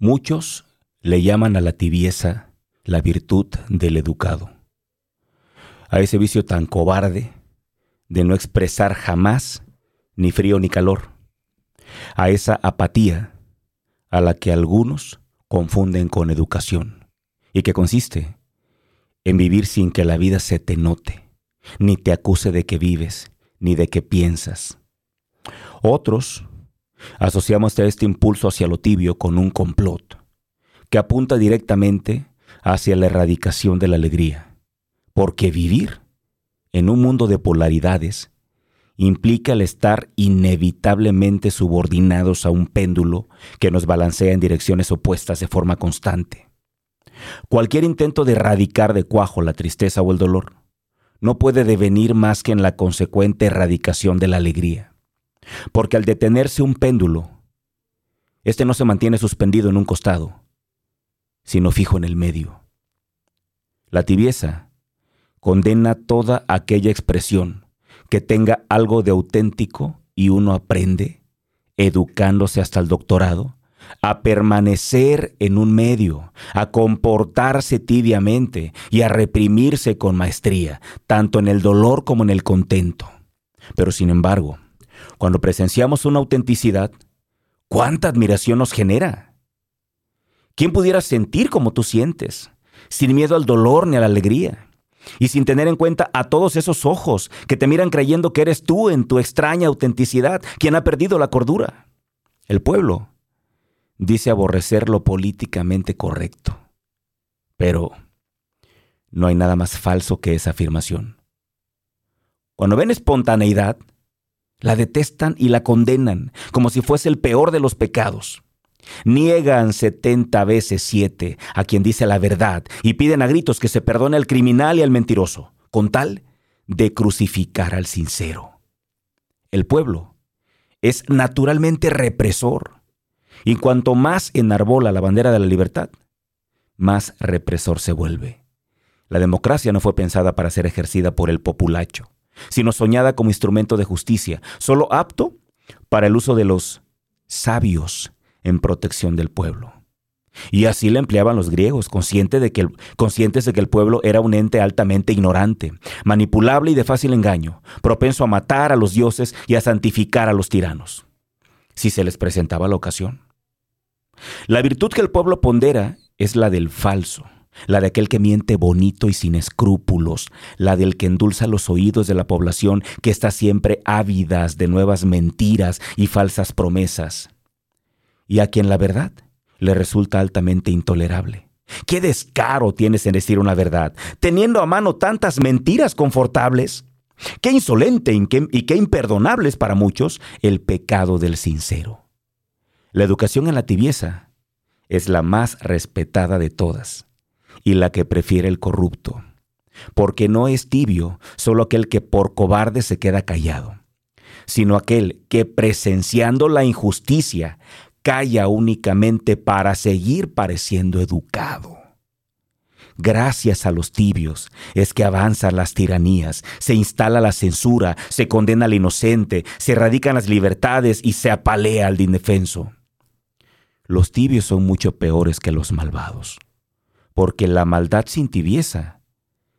Muchos le llaman a la tibieza la virtud del educado, a ese vicio tan cobarde de no expresar jamás ni frío ni calor, a esa apatía a la que algunos confunden con educación y que consiste en vivir sin que la vida se te note, ni te acuse de que vives, ni de que piensas. Otros asociamos a este impulso hacia lo tibio con un complot que apunta directamente hacia la erradicación de la alegría, porque vivir en un mundo de polaridades implica el estar inevitablemente subordinados a un péndulo que nos balancea en direcciones opuestas de forma constante. Cualquier intento de erradicar de cuajo la tristeza o el dolor no puede devenir más que en la consecuente erradicación de la alegría. Porque al detenerse un péndulo, este no se mantiene suspendido en un costado, sino fijo en el medio. La tibieza condena toda aquella expresión que tenga algo de auténtico y uno aprende, educándose hasta el doctorado, a permanecer en un medio, a comportarse tibiamente y a reprimirse con maestría, tanto en el dolor como en el contento. Pero sin embargo, cuando presenciamos una autenticidad, ¿cuánta admiración nos genera? ¿Quién pudiera sentir como tú sientes, sin miedo al dolor ni a la alegría? Y sin tener en cuenta a todos esos ojos que te miran creyendo que eres tú en tu extraña autenticidad quien ha perdido la cordura. El pueblo dice aborrecer lo políticamente correcto. Pero no hay nada más falso que esa afirmación. Cuando ven espontaneidad, la detestan y la condenan como si fuese el peor de los pecados. Niegan setenta veces siete a quien dice la verdad y piden a gritos que se perdone al criminal y al mentiroso, con tal de crucificar al sincero. El pueblo es naturalmente represor, y cuanto más enarbola la bandera de la libertad, más represor se vuelve. La democracia no fue pensada para ser ejercida por el populacho, sino soñada como instrumento de justicia, solo apto para el uso de los sabios en protección del pueblo. Y así la empleaban los griegos, conscientes de, que el, conscientes de que el pueblo era un ente altamente ignorante, manipulable y de fácil engaño, propenso a matar a los dioses y a santificar a los tiranos, si se les presentaba la ocasión. La virtud que el pueblo pondera es la del falso, la de aquel que miente bonito y sin escrúpulos, la del que endulza los oídos de la población que está siempre ávidas de nuevas mentiras y falsas promesas y a quien la verdad le resulta altamente intolerable. ¿Qué descaro tienes en decir una verdad, teniendo a mano tantas mentiras confortables? Qué insolente y qué, imperdonable es para muchos el pecado del sincero. La educación en la tibieza es la más respetada de todas y la que prefiere el corrupto, porque no es tibio solo aquel que por cobarde se queda callado, sino aquel que presenciando la injusticia calla únicamente para seguir pareciendo educado. Gracias a los tibios es que avanzan las tiranías, se instala la censura, se condena al inocente, se erradican las libertades y se apalea al indefenso. Los tibios son mucho peores que los malvados, porque la maldad sin tibieza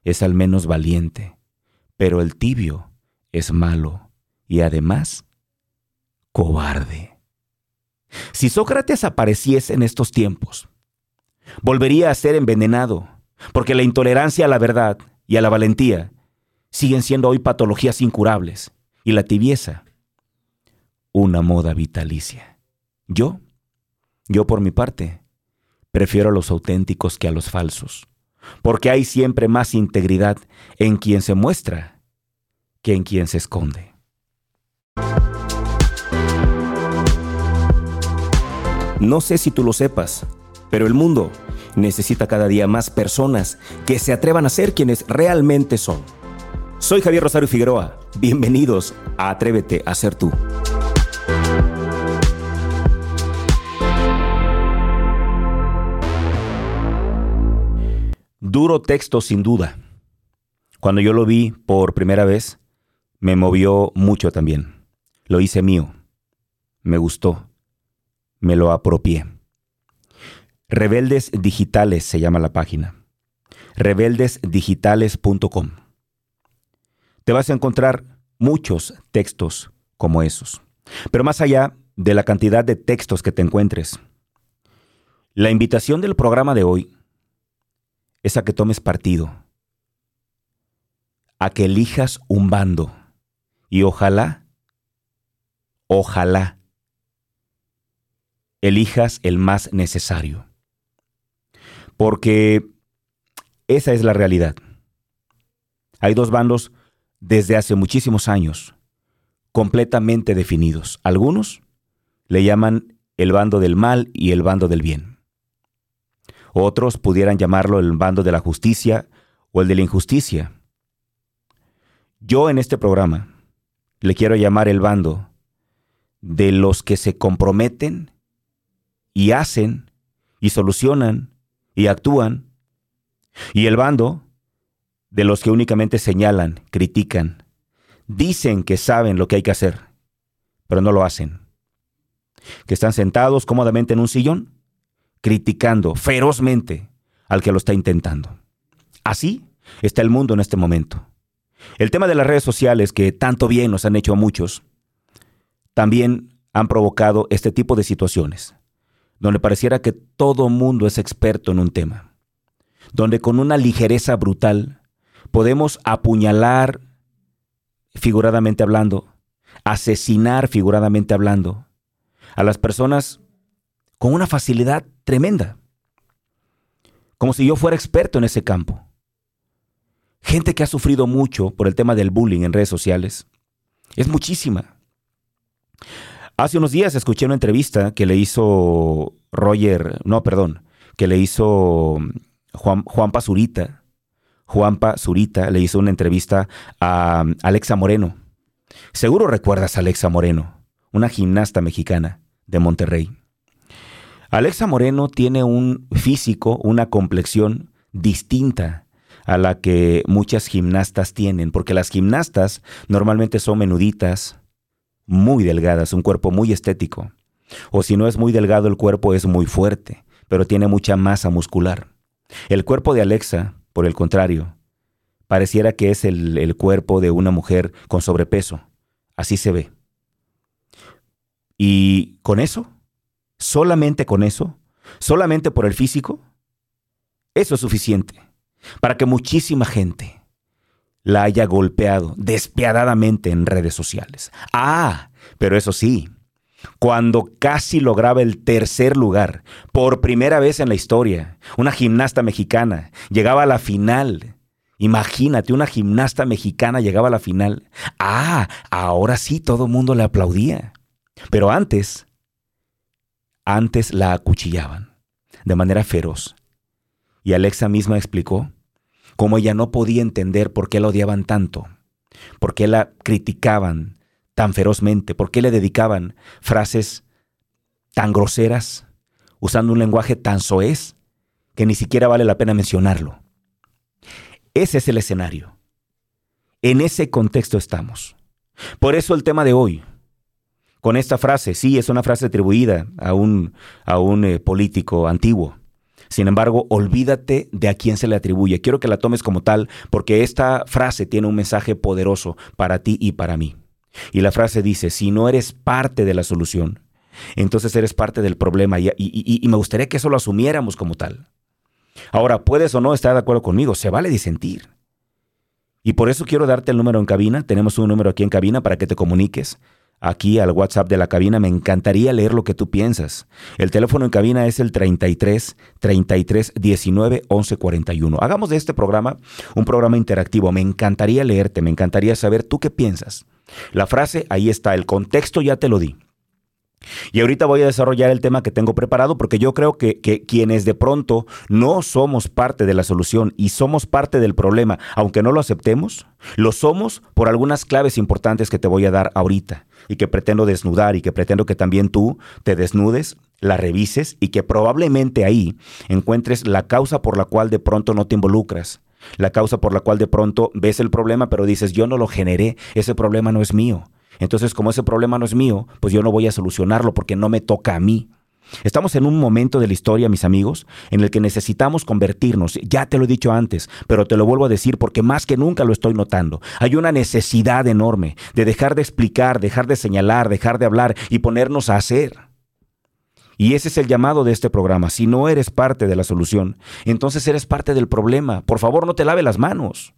es al menos valiente, pero el tibio es malo y además cobarde. Si Sócrates apareciese en estos tiempos, volvería a ser envenenado, porque la intolerancia a la verdad y a la valentía siguen siendo hoy patologías incurables, y la tibieza, una moda vitalicia. Yo, yo por mi parte, prefiero a los auténticos que a los falsos, porque hay siempre más integridad en quien se muestra que en quien se esconde. No sé si tú lo sepas, pero el mundo necesita cada día más personas que se atrevan a ser quienes realmente son. Soy Javier Rosario Figueroa. Bienvenidos a Atrévete a ser tú. Duro texto sin duda. Cuando yo lo vi por primera vez, me movió mucho también. Lo hice mío. Me gustó me lo apropié. Rebeldes Digitales se llama la página. Rebeldesdigitales.com. Te vas a encontrar muchos textos como esos. Pero más allá de la cantidad de textos que te encuentres, la invitación del programa de hoy es a que tomes partido, a que elijas un bando y ojalá, ojalá, elijas el más necesario. Porque esa es la realidad. Hay dos bandos desde hace muchísimos años, completamente definidos. Algunos le llaman el bando del mal y el bando del bien. Otros pudieran llamarlo el bando de la justicia o el de la injusticia. Yo en este programa le quiero llamar el bando de los que se comprometen y hacen y solucionan y actúan, y el bando de los que únicamente señalan, critican, dicen que saben lo que hay que hacer, pero no lo hacen. Que están sentados cómodamente en un sillón, criticando ferozmente al que lo está intentando. Así está el mundo en este momento. El tema de las redes sociales, que tanto bien nos han hecho a muchos, también han provocado este tipo de situaciones, donde pareciera que todo mundo es experto en un tema, donde con una ligereza brutal podemos apuñalar figuradamente hablando, asesinar figuradamente hablando a las personas con una facilidad tremenda, como si yo fuera experto en ese campo. Gente que ha sufrido mucho por el tema del bullying en redes sociales. Es muchísima. Hace unos días escuché una entrevista que le hizo Roger, no, perdón, que le hizo Juan, Juan Pazurita. Juanpa Zurita le hizo una entrevista a Alexa Moreno. Seguro recuerdas a Alexa Moreno, una gimnasta mexicana de Monterrey. Alexa Moreno tiene un físico, una complexión distinta a la que muchas gimnastas tienen, porque las gimnastas normalmente son menuditas, muy delgadas, un cuerpo muy estético. O si no es muy delgado, el cuerpo es muy fuerte, pero tiene mucha masa muscular. El cuerpo de Alexa, por el contrario, pareciera que es el, el cuerpo de una mujer con sobrepeso. Así se ve. Y con eso, solamente con eso, solamente por el físico, eso es suficiente para que muchísima gente la haya golpeado despiadadamente en redes sociales. Ah, pero eso sí, cuando casi lograba el tercer lugar, por primera vez en la historia, una gimnasta mexicana llegaba a la final. Imagínate, una gimnasta mexicana llegaba a la final. Ah, ahora sí todo el mundo le aplaudía. Pero antes, antes la acuchillaban de manera feroz. Y Alexa misma explicó cómo ella no podía entender por qué la odiaban tanto, por qué la criticaban tan ferozmente, por qué le dedicaban frases tan groseras, usando un lenguaje tan soez que ni siquiera vale la pena mencionarlo. Ese es el escenario. En ese contexto estamos. Por eso el tema de hoy, con esta frase, sí, es una frase atribuida a un, a un eh, político antiguo, sin embargo, olvídate de a quién se le atribuye. Quiero que la tomes como tal porque esta frase tiene un mensaje poderoso para ti y para mí. Y la frase dice, si no eres parte de la solución, entonces eres parte del problema y, y, me gustaría que eso lo asumiéramos como tal. Ahora, puedes o no estar de acuerdo conmigo, se vale disentir. Y por eso quiero darte el número en cabina. Tenemos un número aquí en cabina para que te comuniques aquí al WhatsApp de la cabina. Me encantaría leer lo que tú piensas. El teléfono en cabina es el 33 33 19 11 41. Hagamos de este programa un programa interactivo. Me encantaría leerte, me encantaría saber tú qué piensas. La frase, ahí está, el contexto ya te lo di. Y ahorita voy a desarrollar el tema que tengo preparado porque yo creo que, que, quienes de pronto no somos parte de la solución y somos parte del problema, aunque no lo aceptemos, lo somos por algunas claves importantes que te voy a dar ahorita y que pretendo desnudar y que pretendo que también tú te desnudes, la revises y que probablemente ahí encuentres la causa por la cual de pronto no te involucras. La causa por la cual de pronto ves el problema, pero dices, yo no lo generé, ese problema no es mío. Entonces, como ese problema no es mío, pues yo no voy a solucionarlo porque no me toca a mí. Estamos en un momento de la historia, mis amigos, en el que necesitamos convertirnos. Ya te lo he dicho antes, pero te lo vuelvo a decir porque más que nunca lo estoy notando. Hay una necesidad enorme de dejar de explicar, dejar de señalar, dejar de hablar y ponernos a hacer. Y ese es el llamado de este programa. Si no eres parte de la solución, entonces eres parte del problema. Por favor, no te lave las manos.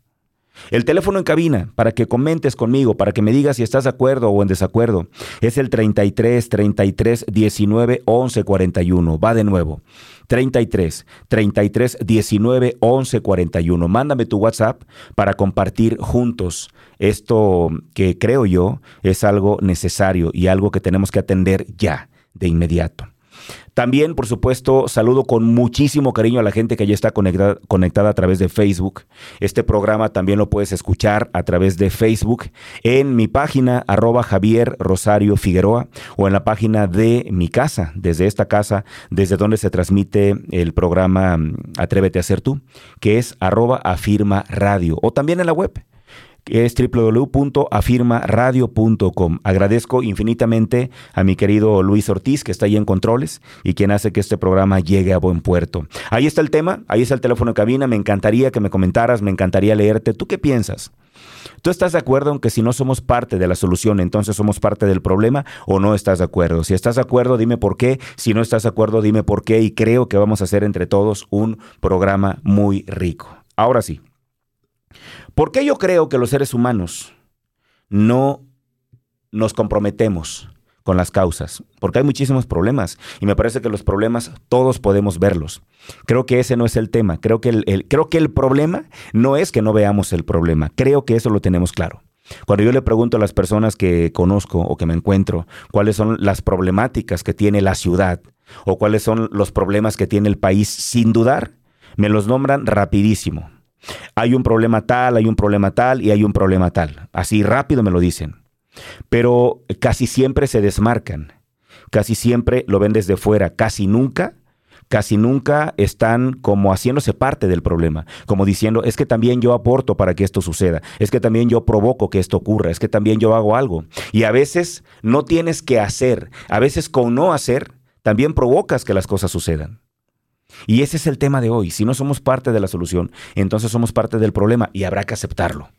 El teléfono en cabina para que comentes conmigo, para que me digas si estás de acuerdo o en desacuerdo, es el 33 33 19 11 41. Va de nuevo. 33 33 19 11 41. Mándame tu WhatsApp para compartir juntos esto que creo yo es algo necesario y algo que tenemos que atender ya, de inmediato. También, por supuesto, saludo con muchísimo cariño a la gente que ya está conectada, a través de Facebook. Este programa también lo puedes escuchar a través de Facebook en mi página arroba Javier Rosario Figueroa o en la página de mi casa, desde esta casa, desde donde se transmite el programa mm, Atrévete a ser tú, que es arroba afirma radio o también en la web es www.afirmaradio.com. Agradezco infinitamente a mi querido Luis Ortiz, que está ahí en controles y quien hace que este programa llegue a buen puerto. Ahí está el tema, ahí está el teléfono de cabina. Me encantaría que me comentaras, me encantaría leerte. ¿Tú qué piensas? ¿Tú estás de acuerdo en que si no somos parte de la solución, entonces somos parte del problema o no estás de acuerdo? Si estás de acuerdo, dime por qué. Si no estás de acuerdo, dime por qué. Y creo que vamos a hacer entre todos un programa muy rico. Ahora sí, ¿Por qué yo creo que los seres humanos no nos comprometemos con las causas? Porque hay muchísimos problemas y me parece que los problemas todos podemos verlos. Creo que ese no es el tema. Creo que el, creo que el problema no es que no veamos el problema. Creo que eso lo tenemos claro. Cuando yo le pregunto a las personas que conozco o que me encuentro cuáles son las problemáticas que tiene la ciudad o cuáles son los problemas que tiene el país, sin dudar, me los nombran rapidísimo. Hay un problema tal, hay un problema tal y hay un problema tal. Así rápido me lo dicen. Pero casi siempre se desmarcan. Casi siempre lo ven desde fuera. Casi nunca, casi nunca están como haciéndose parte del problema. Como diciendo, es que también yo aporto para que esto suceda. Es que también yo provoco que esto ocurra. Es que también yo hago algo. Y a veces no tienes que hacer. A veces con no hacer, también provocas que las cosas sucedan. Y ese es el tema de hoy. Si no somos parte de la solución, entonces somos parte del problema y habrá que aceptarlo.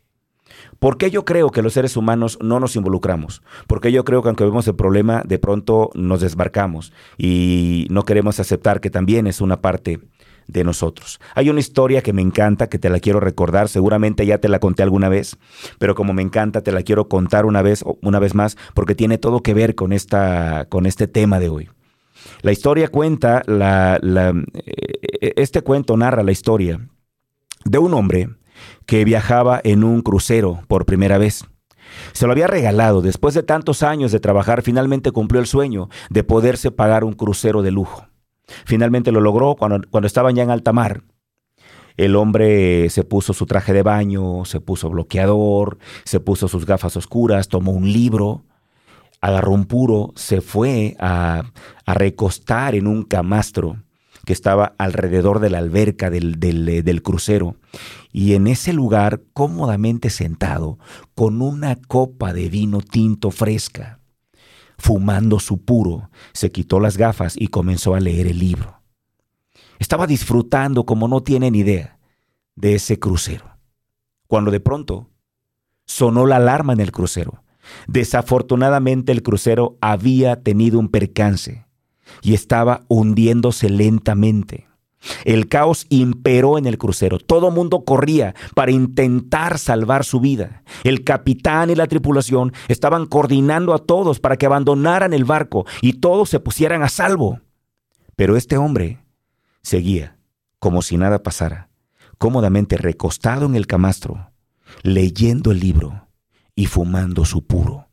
¿Por qué yo creo que los seres humanos no nos involucramos? Porque yo creo que aunque vemos el problema, de pronto nos desbarcamos y no queremos aceptar que también es una parte de nosotros. Hay una historia que me encanta, que te la quiero recordar, seguramente ya te la conté alguna vez, pero como me encanta, te la quiero contar una vez, una vez más, porque tiene todo que ver con, esta, con este tema de hoy. La historia cuenta, la, eh, este cuento narra la historia de un hombre que viajaba en un crucero por primera vez. Se lo había regalado. Después de tantos años de trabajar, finalmente cumplió el sueño de poderse pagar un crucero de lujo. Finalmente lo logró cuando, cuando estaban ya en alta mar. El hombre se puso su traje de baño, se puso bloqueador, se puso sus gafas oscuras, tomó un libro agarró un puro, se fue a, recostar en un camastro que estaba alrededor de la alberca del, del, crucero. Y en ese lugar, cómodamente sentado, con una copa de vino tinto fresca, fumando su puro, se quitó las gafas y comenzó a leer el libro. Estaba disfrutando, como no tienen idea, de ese crucero. Cuando de pronto sonó la alarma en el crucero. Desafortunadamente el crucero había tenido un percance y estaba hundiéndose lentamente. El caos imperó en el crucero. Todo mundo corría para intentar salvar su vida. El capitán y la tripulación estaban coordinando a todos para que abandonaran el barco y todos se pusieran a salvo. Pero este hombre seguía como si nada pasara, cómodamente recostado en el camastro, leyendo el libro y fumando su puro.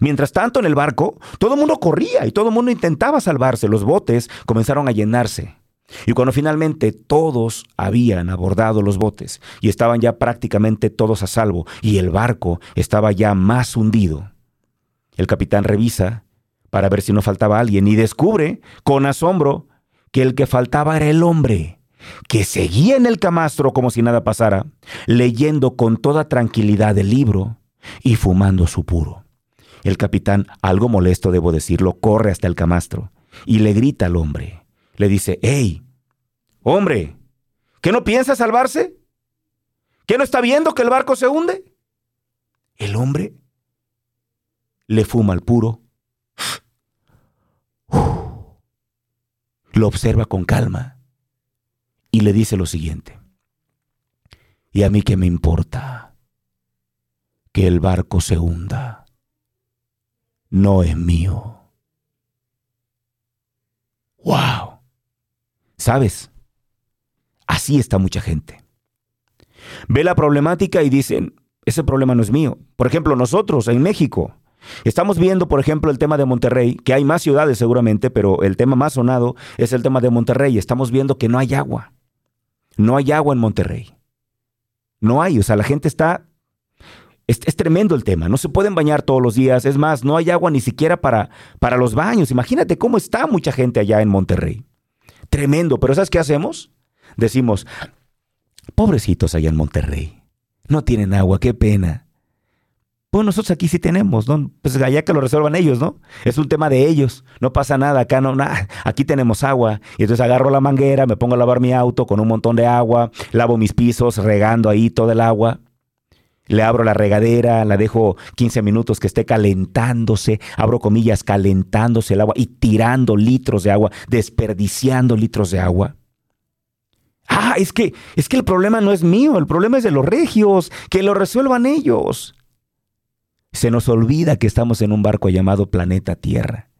Mientras tanto, en el barco, todo el mundo corría y todo el mundo intentaba salvarse. Los botes comenzaron a llenarse. Y cuando finalmente todos habían abordado los botes y estaban ya prácticamente todos a salvo y el barco estaba ya más hundido, el capitán revisa para ver si no faltaba alguien y descubre con asombro que el que faltaba era el hombre que seguía en el camastro como si nada pasara, leyendo con toda tranquilidad el libro y fumando su puro. El capitán, algo molesto debo decirlo, corre hasta el camastro y le grita al hombre. Le dice, hey, hombre, ¿qué no piensa salvarse? ¿Qué no está viendo que el barco se hunde? El hombre le fuma al puro, lo observa con calma y le dice lo siguiente. ¿Y a mí qué me importa? Que el barco se hunda. No es mío. ¡Wow! ¿Sabes? Así está mucha gente. Ve la problemática y dicen, ese problema no es mío. Por ejemplo, nosotros en México estamos viendo, por ejemplo, el tema de Monterrey, que hay más ciudades seguramente, pero el tema más sonado es el tema de Monterrey. Estamos viendo que no hay agua. No hay agua en Monterrey. No hay, o sea, la gente está... Es, tremendo el tema, no se pueden bañar todos los días, es más, no hay agua ni siquiera para, para los baños. Imagínate cómo está mucha gente allá en Monterrey. Tremendo, pero ¿sabes qué hacemos? Decimos, pobrecitos allá en Monterrey, no tienen agua, qué pena. Pues nosotros aquí sí tenemos, ¿no? Pues allá que lo resuelvan ellos, ¿no? Es un tema de ellos, no pasa nada, acá no, nada, aquí tenemos agua. Y entonces agarro la manguera, me pongo a lavar mi auto con un montón de agua, lavo mis pisos, regando ahí todo el agua. Le abro la regadera, la dejo 15 minutos que esté calentándose, abro comillas, calentándose el agua y tirando litros de agua, desperdiciando litros de agua. Ah, es que, es que el problema no es mío, el problema es de los regios, que lo resuelvan ellos. Se nos olvida que estamos en un barco llamado planeta Tierra.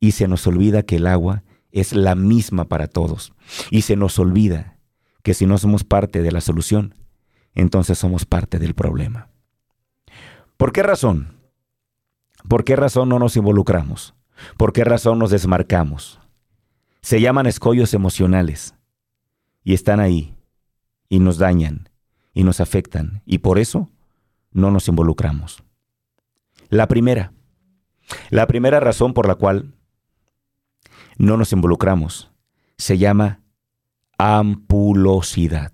Y se nos olvida que el agua es la misma para todos. Y se nos olvida que si no somos parte de la solución, entonces somos parte del problema. ¿Por qué razón? ¿Por qué razón no nos involucramos? ¿Por qué razón nos desmarcamos? Se llaman escollos emocionales y están ahí y nos dañan y nos afectan y por eso no nos involucramos. La primera, la primera razón por la cual no nos involucramos se llama ampulosidad.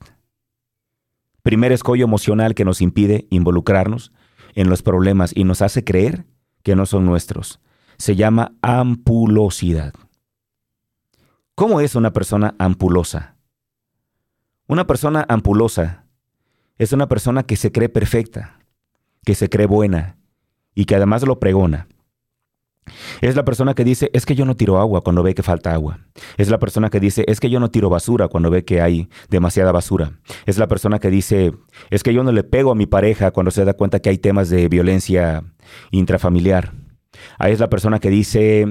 Primer escollo emocional que nos impide involucrarnos en los problemas y nos hace creer que no son nuestros. Se llama ampulosidad. ¿Cómo es una persona ampulosa? Una persona ampulosa es una persona que se cree perfecta, que se cree buena y que además lo pregona. Es la persona que dice, es que yo no tiro agua cuando ve que falta agua. Es la persona que dice, es que yo no tiro basura cuando ve que hay demasiada basura. Es la persona que dice, es que yo no le pego a mi pareja cuando se da cuenta que hay temas de violencia intrafamiliar. Ahí es la persona que dice,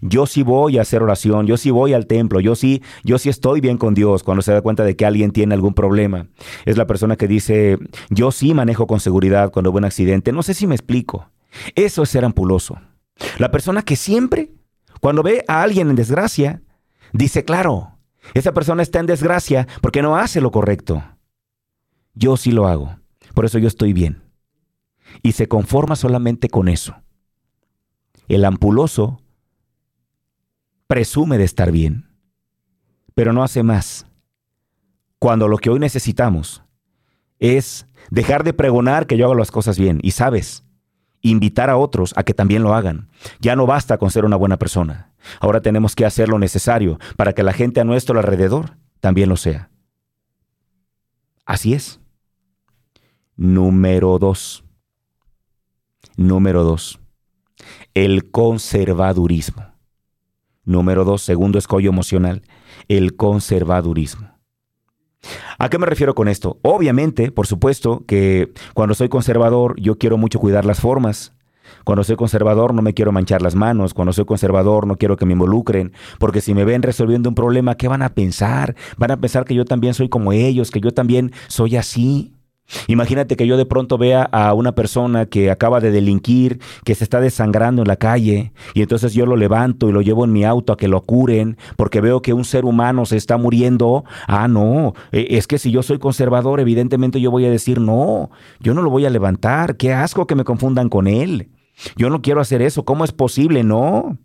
yo sí voy a hacer oración, yo sí voy al templo, yo sí, yo sí estoy bien con Dios cuando se da cuenta de que alguien tiene algún problema. Es la persona que dice, yo sí manejo con seguridad cuando hubo un accidente. No sé si me explico. Eso es ser ampuloso. La persona que siempre, cuando ve a alguien en desgracia, dice, claro, esa persona está en desgracia porque no hace lo correcto. Yo sí lo hago, por eso yo estoy bien. Y se conforma solamente con eso. El ampuloso presume de estar bien, pero no hace más. Cuando lo que hoy necesitamos es dejar de pregonar que yo hago las cosas bien. Y sabes, invitar a otros a que también lo hagan. Ya no basta con ser una buena persona. Ahora tenemos que hacer lo necesario para que la gente a nuestro alrededor también lo sea. Así es. Número dos. Número dos el conservadurismo. Número dos, segundo escollo emocional, el conservadurismo. ¿A qué me refiero con esto? Obviamente, por supuesto, que cuando soy conservador yo quiero mucho cuidar las formas. Cuando soy conservador no me quiero manchar las manos. Cuando soy conservador no quiero que me involucren. Porque si me ven resolviendo un problema, ¿qué van a pensar? Van a pensar que yo también soy como ellos, que yo también soy así. Imagínate que yo de pronto vea a una persona que acaba de delinquir, que se está desangrando en la calle, y entonces yo lo levanto y lo llevo en mi auto a que lo curen, porque veo que un ser humano se está muriendo. Ah, no, e, es que si yo soy conservador, evidentemente yo voy a decir, no, yo no lo voy a levantar, qué asco que me confundan con él. Yo no quiero hacer eso, ¿cómo es posible? No.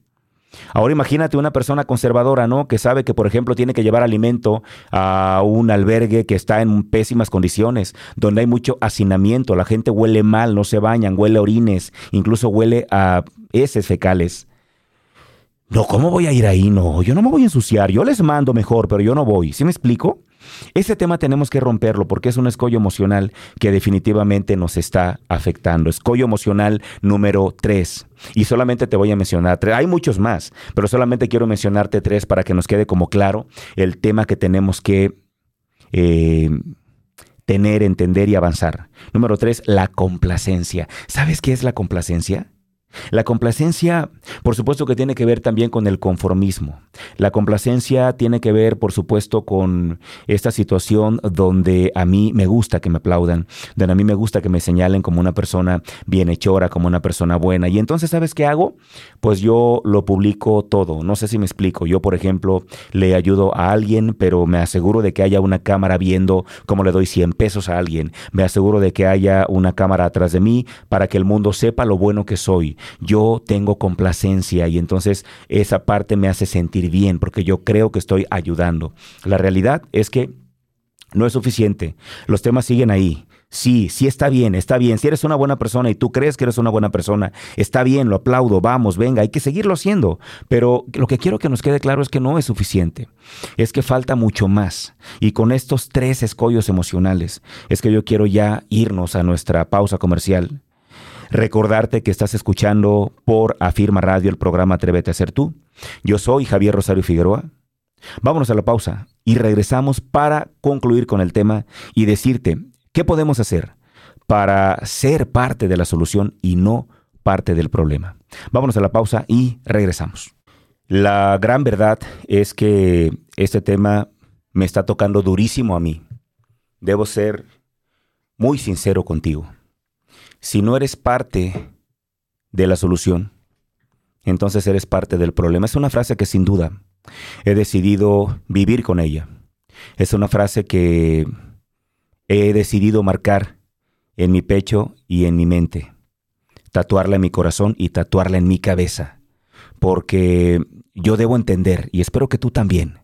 Ahora imagínate una persona conservadora, ¿no? Que sabe que, por ejemplo, tiene que llevar alimento a un albergue que está en pésimas condiciones, donde hay mucho hacinamiento, la gente huele mal, no se bañan, huele a orines, incluso huele a heces fecales. No, ¿cómo voy a ir ahí? No, yo no me voy a ensuciar. Yo les mando mejor, pero yo no voy. ¿Sí me explico? Ese tema tenemos que romperlo porque es un escollo emocional que definitivamente nos está afectando. Escollo emocional número tres. Y solamente te voy a mencionar tres. Hay muchos más, pero solamente quiero mencionarte tres para que nos quede como claro el tema que tenemos que eh, tener, entender y avanzar. Número tres, la complacencia. ¿Sabes qué es la complacencia? La complacencia, por supuesto que tiene que ver también con el conformismo. La complacencia tiene que ver, por supuesto, con esta situación donde a mí me gusta que me aplaudan, donde a mí me gusta que me señalen como una persona bienhechora, como una persona buena. Y entonces, ¿sabes qué hago? Pues yo lo publico todo. No sé si me explico. Yo, por ejemplo, le ayudo a alguien, pero me aseguro de que haya una cámara viendo cómo le doy 100 pesos a alguien. Me aseguro de que haya una cámara atrás de mí para que el mundo sepa lo bueno que soy yo tengo complacencia y entonces esa parte me hace sentir bien porque yo creo que estoy ayudando. La realidad es que no es suficiente. Los temas siguen ahí. Sí, sí está bien, está bien. Si eres una buena persona y tú crees que eres una buena persona, está bien, lo aplaudo, vamos, venga, hay que seguirlo haciendo. Pero lo que quiero que nos quede claro es que no es suficiente. Es que falta mucho más. Y con estos tres escollos emocionales es que yo quiero ya irnos a nuestra pausa comercial Recordarte que estás escuchando por Afirma Radio el programa Atrévete a ser tú. Yo soy Javier Rosario Figueroa. Vámonos a la pausa y regresamos para concluir con el tema y decirte qué podemos hacer para ser parte de la solución y no parte del problema. Vámonos a la pausa y regresamos. La gran verdad es que este tema me está tocando durísimo a mí. Debo ser muy sincero contigo si no eres parte de la solución, entonces eres parte del problema. Es una frase que sin duda he decidido vivir con ella. Es una frase que he decidido marcar en mi pecho y en mi mente, tatuarla en mi corazón y tatuarla en mi cabeza, porque yo debo entender, y espero que tú también,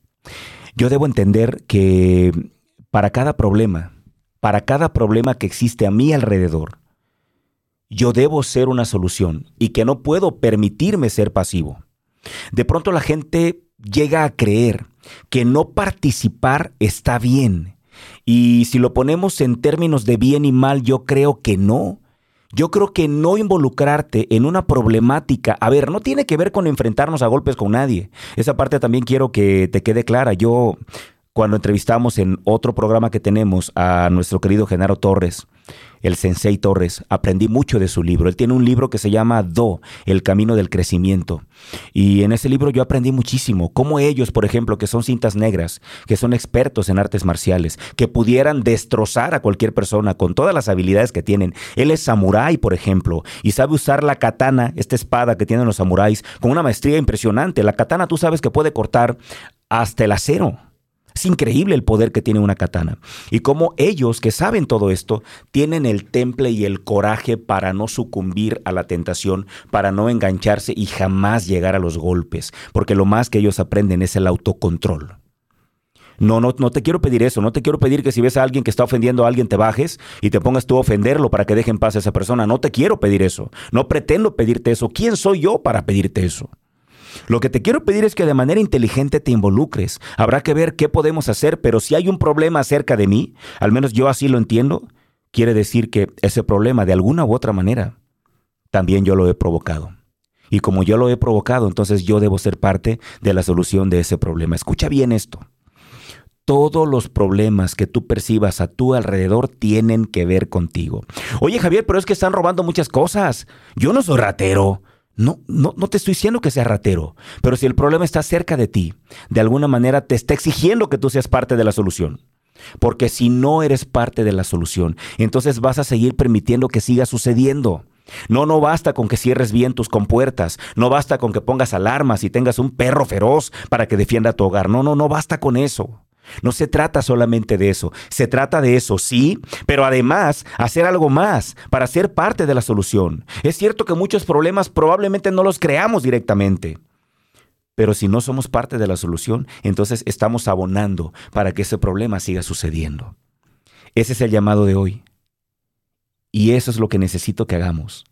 yo debo entender que para cada problema, para cada problema que existe a mi alrededor, yo debo ser una solución y que no puedo permitirme ser pasivo. De pronto la gente llega a creer que no participar está bien. Y si lo ponemos en términos de bien y mal, yo creo que no. Yo creo que no involucrarte en una problemática, a ver, no tiene que ver con enfrentarnos a golpes con nadie. Esa parte también quiero que te quede clara. Yo, cuando entrevistamos en otro programa que tenemos a nuestro querido Genaro Torres, el Sensei Torres, aprendí mucho de su libro. Él tiene un libro que se llama Do, El Camino del Crecimiento. Y en ese libro yo aprendí muchísimo. Cómo ellos, por ejemplo, que son cintas negras, que son expertos en artes marciales, que pudieran destrozar a cualquier persona con todas las habilidades que tienen. Él es samurái, por ejemplo, y sabe usar la katana, esta espada que tienen los samuráis, con una maestría impresionante. La katana tú sabes que puede cortar hasta el acero. Es increíble el poder que tiene una katana. Y cómo ellos que saben todo esto tienen el temple y el coraje para no sucumbir a la tentación, para no engancharse y jamás llegar a los golpes. Porque lo más que ellos aprenden es el autocontrol. No, no, no te quiero pedir eso, no te quiero pedir que si ves a alguien que está ofendiendo a alguien te bajes y te pongas tú a ofenderlo para que deje en paz a esa persona. No te quiero pedir eso, no pretendo pedirte eso. ¿Quién soy yo para pedirte eso? Lo que te quiero pedir es que de manera inteligente te involucres. Habrá que ver qué podemos hacer, pero si hay un problema acerca de mí, al menos yo así lo entiendo, quiere decir que ese problema de alguna u otra manera también yo lo he provocado. Y como yo lo he provocado, entonces yo debo ser parte de la solución de ese problema. Escucha bien esto. Todos los problemas que tú percibas a tu alrededor tienen que ver contigo. Oye Javier, pero es que están robando muchas cosas. Yo no soy ratero. No, no, no te estoy diciendo que seas ratero, pero si el problema está cerca de ti, de alguna manera te está exigiendo que tú seas parte de la solución. Porque si no eres parte de la solución, entonces vas a seguir permitiendo que siga sucediendo. No, no basta con que cierres bien tus compuertas, no basta con que pongas alarmas y tengas un perro feroz para que defienda tu hogar. No, no, no basta con eso. No se trata solamente de eso, se trata de eso, sí, pero además hacer algo más para ser parte de la solución. Es cierto que muchos problemas probablemente no los creamos directamente, pero si no somos parte de la solución, entonces estamos abonando para que ese problema siga sucediendo. Ese es el llamado de hoy. Y eso es lo que necesito que hagamos.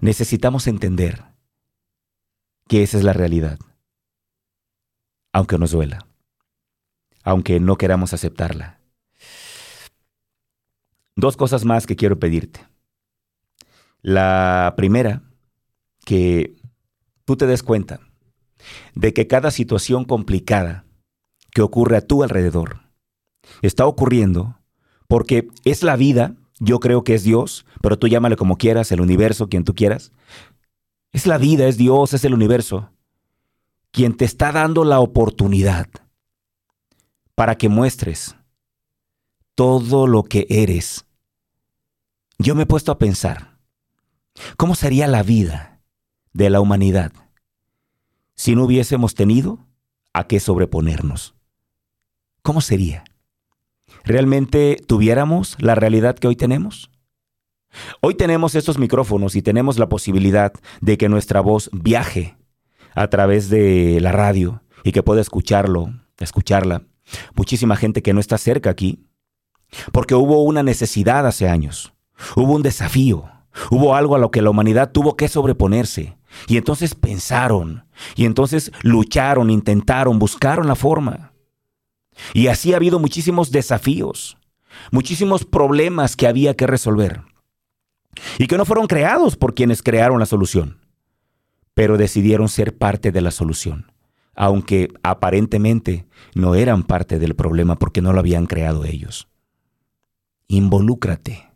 Necesitamos entender que esa es la realidad. Aunque nos duela. Aunque no queramos aceptarla. Dos cosas más que quiero pedirte. La primera, que tú te des cuenta de que cada situación complicada que ocurre a tu alrededor está ocurriendo porque es la vida, yo creo que es Dios, pero tú llámale como quieras, el universo, quien tú quieras. Es la vida, es Dios, es el universo, quien te está dando la oportunidad para que muestres todo lo que eres. Yo me he puesto a pensar, ¿cómo sería la vida de la humanidad si no hubiésemos tenido a qué sobreponernos? ¿Cómo sería? ¿Realmente tuviéramos la realidad que hoy tenemos? Hoy tenemos estos micrófonos y tenemos la posibilidad de que nuestra voz viaje a través de la radio y que pueda escucharlo, escucharla. Muchísima gente que no está cerca aquí, porque hubo una necesidad hace años, hubo un desafío, hubo algo a lo que la humanidad tuvo que sobreponerse. Y entonces pensaron, y entonces lucharon, intentaron, buscaron la forma. Y así ha habido muchísimos desafíos, muchísimos problemas que había que resolver. Y que no fueron creados por quienes crearon la solución, pero decidieron ser parte de la solución, aunque aparentemente no eran parte del problema porque no lo habían creado ellos. Involúcrate,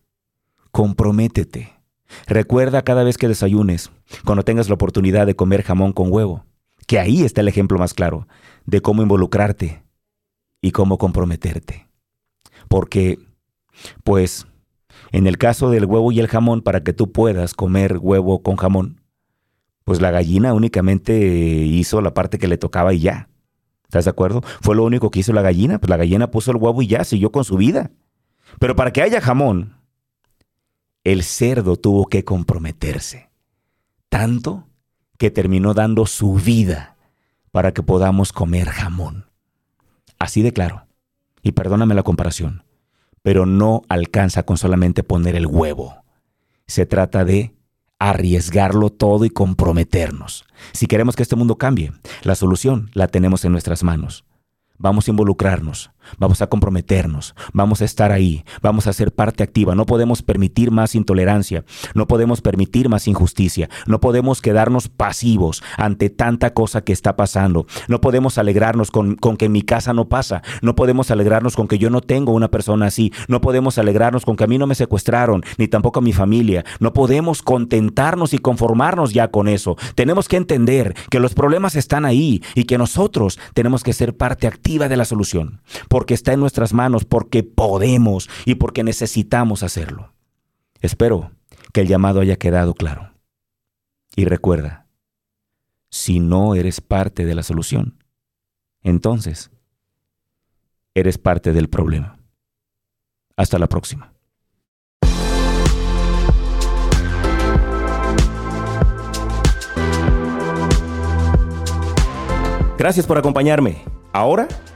comprométete. Recuerda cada vez que desayunes, cuando tengas la oportunidad de comer jamón con huevo, que ahí está el ejemplo más claro de cómo involucrarte y cómo comprometerte. Porque, pues, en el caso del huevo y el jamón, para que tú puedas comer huevo con jamón, pues la gallina únicamente hizo la parte que le tocaba y ya. ¿Estás de acuerdo? Fue lo único que hizo la gallina. Pues la gallina puso el huevo y ya, siguió con su vida. Pero para que haya jamón, el cerdo tuvo que comprometerse. Tanto que terminó dando su vida para que podamos comer jamón. Así de claro. Y perdóname la comparación, pero no alcanza con solamente poner el huevo. Se trata de arriesgarlo todo y comprometernos. Si queremos que este mundo cambie, la solución la tenemos en nuestras manos. Vamos a involucrarnos, vamos a comprometernos, vamos a estar ahí, vamos a ser parte activa. No podemos permitir más intolerancia, no podemos permitir más injusticia, no podemos quedarnos pasivos ante tanta cosa que está pasando. No podemos alegrarnos con, con, que en mi casa no pasa, no podemos alegrarnos con que yo no tengo una persona así, no podemos alegrarnos con que a mí no me secuestraron, ni tampoco a mi familia. No podemos contentarnos y conformarnos ya con eso. Tenemos que entender que los problemas están ahí y que nosotros tenemos que ser parte activa de la solución, porque está en nuestras manos, porque podemos y porque necesitamos hacerlo. Espero que el llamado haya quedado claro. Y recuerda, si no eres parte de la solución, entonces eres parte del problema. Hasta la próxima. Gracias por acompañarme. Ahora